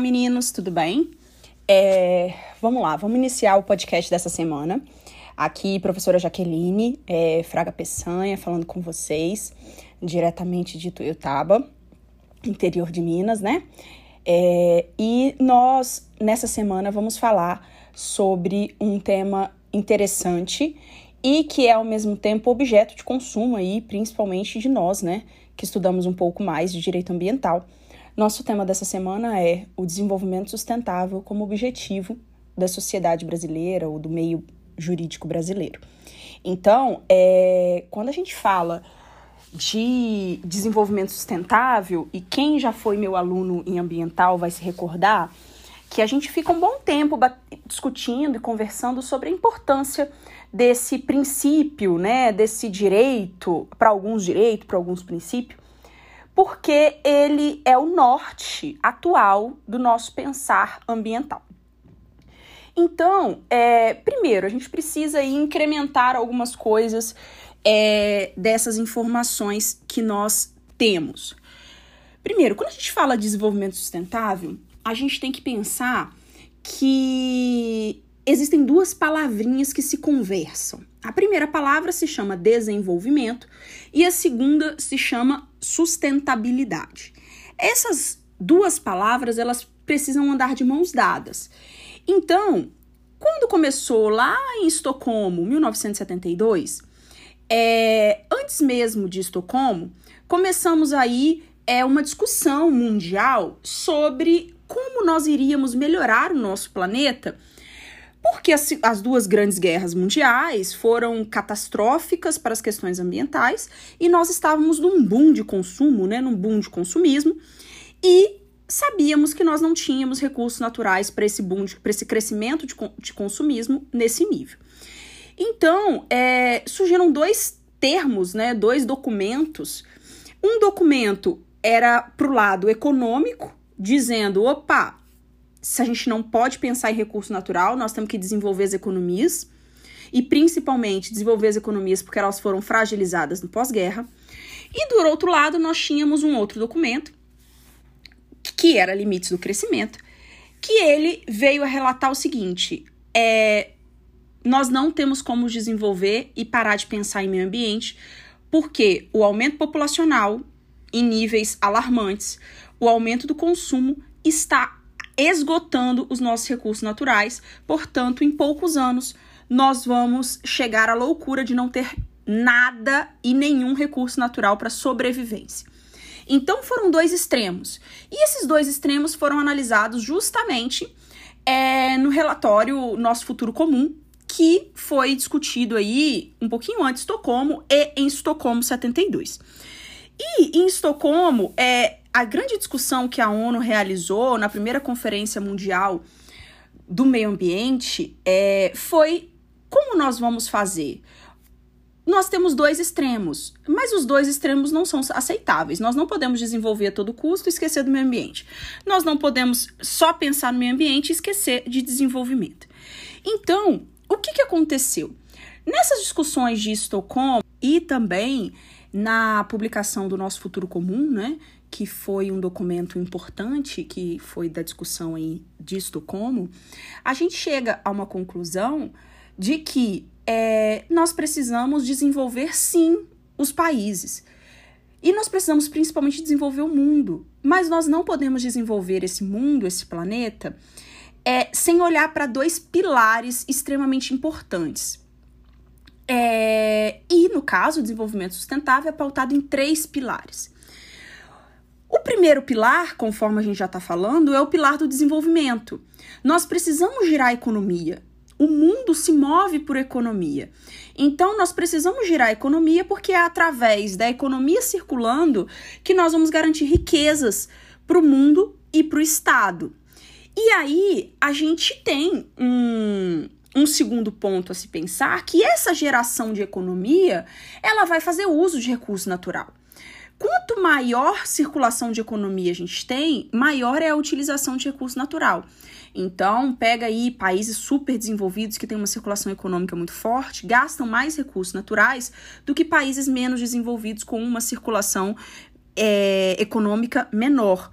Meninos, tudo bem? É, vamos lá, vamos iniciar o podcast dessa semana. Aqui, professora Jaqueline é, Fraga Peçanha, falando com vocês, diretamente de Tuiutaba, interior de Minas, né? É, e nós, nessa semana, vamos falar sobre um tema interessante e que é, ao mesmo tempo, objeto de consumo aí, principalmente de nós, né? Que estudamos um pouco mais de direito ambiental nosso tema dessa semana é o desenvolvimento sustentável como objetivo da sociedade brasileira ou do meio jurídico brasileiro. Então, é, quando a gente fala de desenvolvimento sustentável, e quem já foi meu aluno em ambiental vai se recordar que a gente fica um bom tempo discutindo e conversando sobre a importância desse princípio, né, desse direito, para alguns direito, para alguns princípios, porque ele é o norte atual do nosso pensar ambiental. Então, é, primeiro, a gente precisa incrementar algumas coisas é, dessas informações que nós temos. Primeiro, quando a gente fala de desenvolvimento sustentável, a gente tem que pensar que existem duas palavrinhas que se conversam. A primeira palavra se chama desenvolvimento e a segunda se chama sustentabilidade. Essas duas palavras, elas precisam andar de mãos dadas. Então, quando começou lá em Estocolmo, 1972, é, antes mesmo de Estocolmo, começamos aí é, uma discussão mundial sobre como nós iríamos melhorar o nosso planeta porque as, as, duas grandes guerras mundiais foram catastróficas para as questões ambientais e nós estávamos num boom de consumo, né, num boom de consumismo, e sabíamos que nós não tínhamos recursos naturais para esse boom, para esse crescimento de, de, consumismo nesse nível. Então, é, surgiram dois termos, né, dois documentos. Um documento era para o lado econômico, dizendo, opa, se a gente não pode pensar em recurso natural, nós temos que desenvolver as economias e principalmente desenvolver as economias porque elas foram fragilizadas no pós-guerra. E do outro lado, nós tínhamos um outro documento que era Limites do Crescimento, que ele veio a relatar o seguinte: é, nós não temos como desenvolver e parar de pensar em meio ambiente, porque o aumento populacional em níveis alarmantes, o aumento do consumo está esgotando os nossos recursos naturais. Portanto, em poucos anos, nós vamos chegar à loucura de não ter nada e nenhum recurso natural para sobrevivência. Então, foram dois extremos. E esses dois extremos foram analisados justamente é, no relatório Nosso Futuro Comum, que foi discutido aí um pouquinho antes de Estocolmo e em Estocolmo 72. E em Estocolmo, é, a grande discussão que a ONU realizou na primeira Conferência Mundial do Meio Ambiente é, foi como nós vamos fazer. Nós temos dois extremos, mas os dois extremos não são aceitáveis. Nós não podemos desenvolver a todo custo e esquecer do meio ambiente. Nós não podemos só pensar no meio ambiente e esquecer de desenvolvimento. Então, o que, que aconteceu? Nessas discussões de Estocolmo e também na publicação do nosso futuro comum, né, que foi um documento importante, que foi da discussão aí de Estocolmo, a gente chega a uma conclusão de que é, nós precisamos desenvolver sim os países. E nós precisamos principalmente desenvolver o mundo. Mas nós não podemos desenvolver esse mundo, esse planeta, é, sem olhar para dois pilares extremamente importantes. É, e no caso, o desenvolvimento sustentável é pautado em três pilares. O primeiro pilar, conforme a gente já está falando, é o pilar do desenvolvimento. Nós precisamos girar a economia. O mundo se move por economia. Então, nós precisamos girar a economia porque é através da economia circulando que nós vamos garantir riquezas para o mundo e para o Estado. E aí, a gente tem um, um segundo ponto a se pensar que essa geração de economia ela vai fazer uso de recurso natural. Quanto maior circulação de economia a gente tem, maior é a utilização de recurso natural. Então, pega aí países super desenvolvidos que têm uma circulação econômica muito forte, gastam mais recursos naturais do que países menos desenvolvidos com uma circulação é, econômica menor.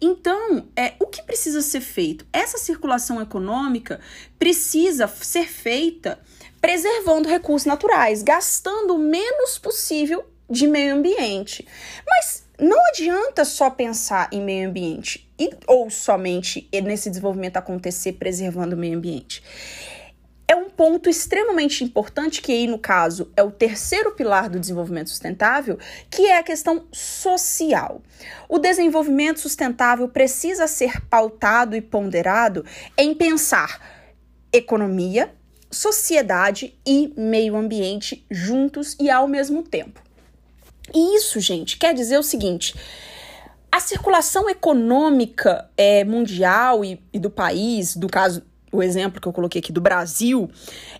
Então, é, o que precisa ser feito? Essa circulação econômica precisa ser feita preservando recursos naturais, gastando o menos possível de meio ambiente. Mas não adianta só pensar em meio ambiente e, ou somente nesse desenvolvimento acontecer preservando o meio ambiente. Ponto extremamente importante, que aí, no caso, é o terceiro pilar do desenvolvimento sustentável, que é a questão social. O desenvolvimento sustentável precisa ser pautado e ponderado em pensar economia, sociedade e meio ambiente juntos e ao mesmo tempo. E isso, gente, quer dizer o seguinte: a circulação econômica é, mundial e, e do país, do caso o exemplo que eu coloquei aqui do Brasil,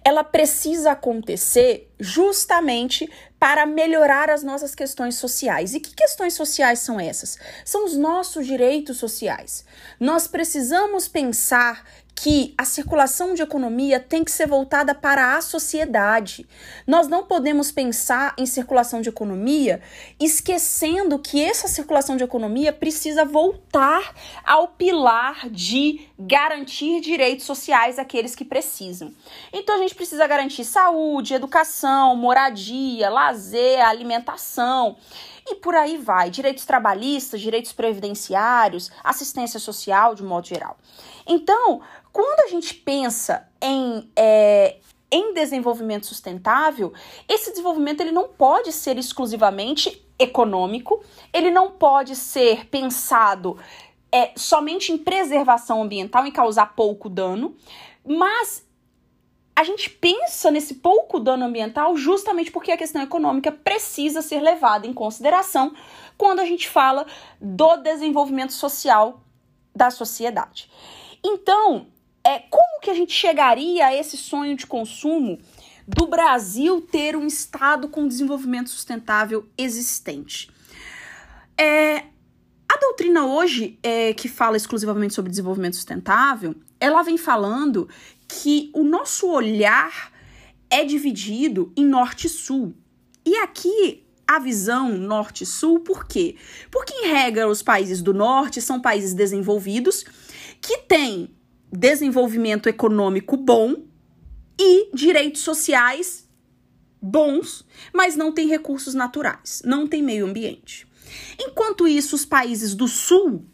ela precisa acontecer justamente para melhorar as nossas questões sociais. E que questões sociais são essas? São os nossos direitos sociais. Nós precisamos pensar que a circulação de economia tem que ser voltada para a sociedade. Nós não podemos pensar em circulação de economia esquecendo que essa circulação de economia precisa voltar ao pilar de garantir direitos sociais àqueles que precisam. Então a gente precisa garantir saúde, educação, moradia, lazer, alimentação. E por aí vai, direitos trabalhistas, direitos previdenciários, assistência social de modo geral. Então, quando a gente pensa em, é, em desenvolvimento sustentável, esse desenvolvimento ele não pode ser exclusivamente econômico, ele não pode ser pensado é, somente em preservação ambiental, em causar pouco dano, mas a gente pensa nesse pouco dano ambiental justamente porque a questão econômica precisa ser levada em consideração quando a gente fala do desenvolvimento social da sociedade. Então, é, como que a gente chegaria a esse sonho de consumo do Brasil ter um Estado com desenvolvimento sustentável existente? É, a doutrina hoje, é, que fala exclusivamente sobre desenvolvimento sustentável, ela vem falando que o nosso olhar é dividido em norte e sul. E aqui a visão norte-sul, por quê? Porque, em regra, os países do norte são países desenvolvidos que têm desenvolvimento econômico bom e direitos sociais bons, mas não tem recursos naturais, não tem meio ambiente. Enquanto isso, os países do sul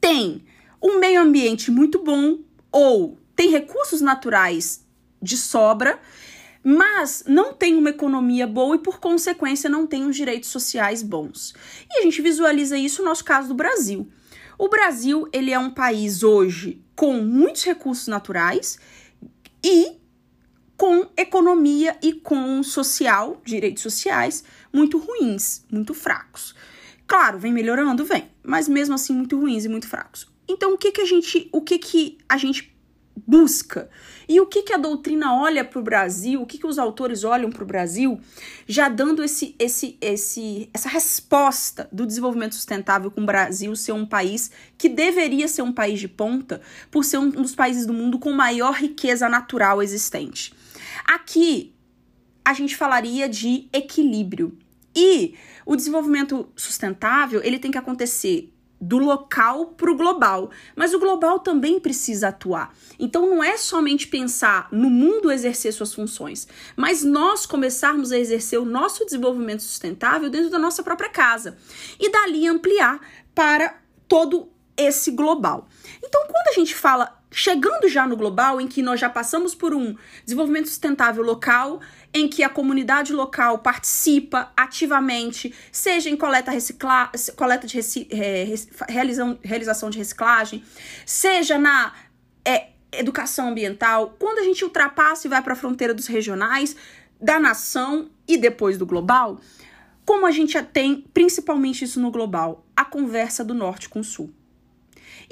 têm um meio ambiente muito bom ou tem recursos naturais de sobra, mas não tem uma economia boa e, por consequência, não tem os direitos sociais bons. E a gente visualiza isso no nosso caso do Brasil. O Brasil, ele é um país hoje com muitos recursos naturais e com economia e com social, direitos sociais muito ruins, muito fracos. Claro, vem melhorando, vem, mas mesmo assim muito ruins e muito fracos. Então, o que que a gente, o que que a gente busca. E o que, que a doutrina olha para o Brasil, o que, que os autores olham para o Brasil, já dando esse, esse, esse, essa resposta do desenvolvimento sustentável com o Brasil ser um país que deveria ser um país de ponta, por ser um dos países do mundo com maior riqueza natural existente. Aqui a gente falaria de equilíbrio. E o desenvolvimento sustentável ele tem que acontecer do local para o global. Mas o global também precisa atuar. Então não é somente pensar no mundo exercer suas funções, mas nós começarmos a exercer o nosso desenvolvimento sustentável dentro da nossa própria casa e dali ampliar para todo esse global. Então quando a gente fala chegando já no global, em que nós já passamos por um desenvolvimento sustentável local, em que a comunidade local participa ativamente, seja em coleta, recicla, coleta de reci, é, realização, realização de reciclagem, seja na é, educação ambiental, quando a gente ultrapassa e vai para a fronteira dos regionais, da nação e depois do global, como a gente tem principalmente isso no global, a conversa do norte com o sul.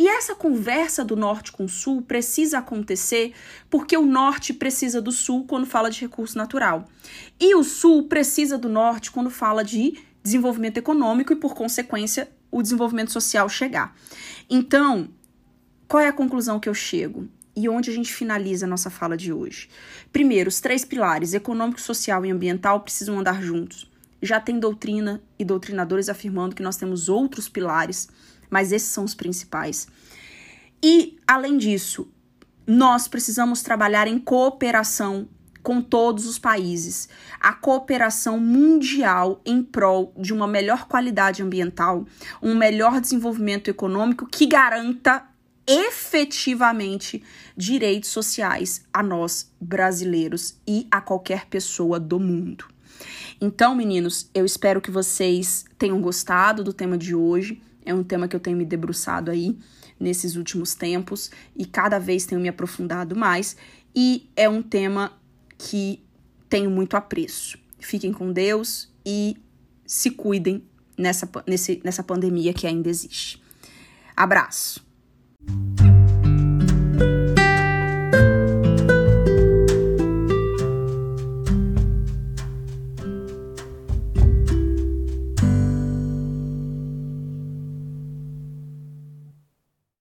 E essa conversa do norte com o sul precisa acontecer porque o norte precisa do sul quando fala de recurso natural. E o sul precisa do norte quando fala de desenvolvimento econômico e, por consequência, o desenvolvimento social chegar. Então, qual é a conclusão que eu chego? E onde a gente finaliza a nossa fala de hoje? Primeiro, os três pilares, econômico, social e ambiental, precisam andar juntos. já tem doutrina e doutrinadores afirmando que nós temos outros pilares, mas esses são os principais. E, além disso, nós precisamos trabalhar em cooperação com todos os países. A cooperação mundial em prol de uma melhor qualidade ambiental, um melhor desenvolvimento econômico que garanta efetivamente direitos sociais a nós brasileiros e a qualquer pessoa do mundo. Então, meninos, eu espero que vocês tenham gostado do tema de hoje. É um tema que eu tenho me debruçado aí nesses últimos tempos e cada vez tenho me aprofundado mais. E é um tema que tenho muito apreço. Fiquem com Deus e se cuidem nessa, nesse, nessa pandemia que ainda existe. Abraço!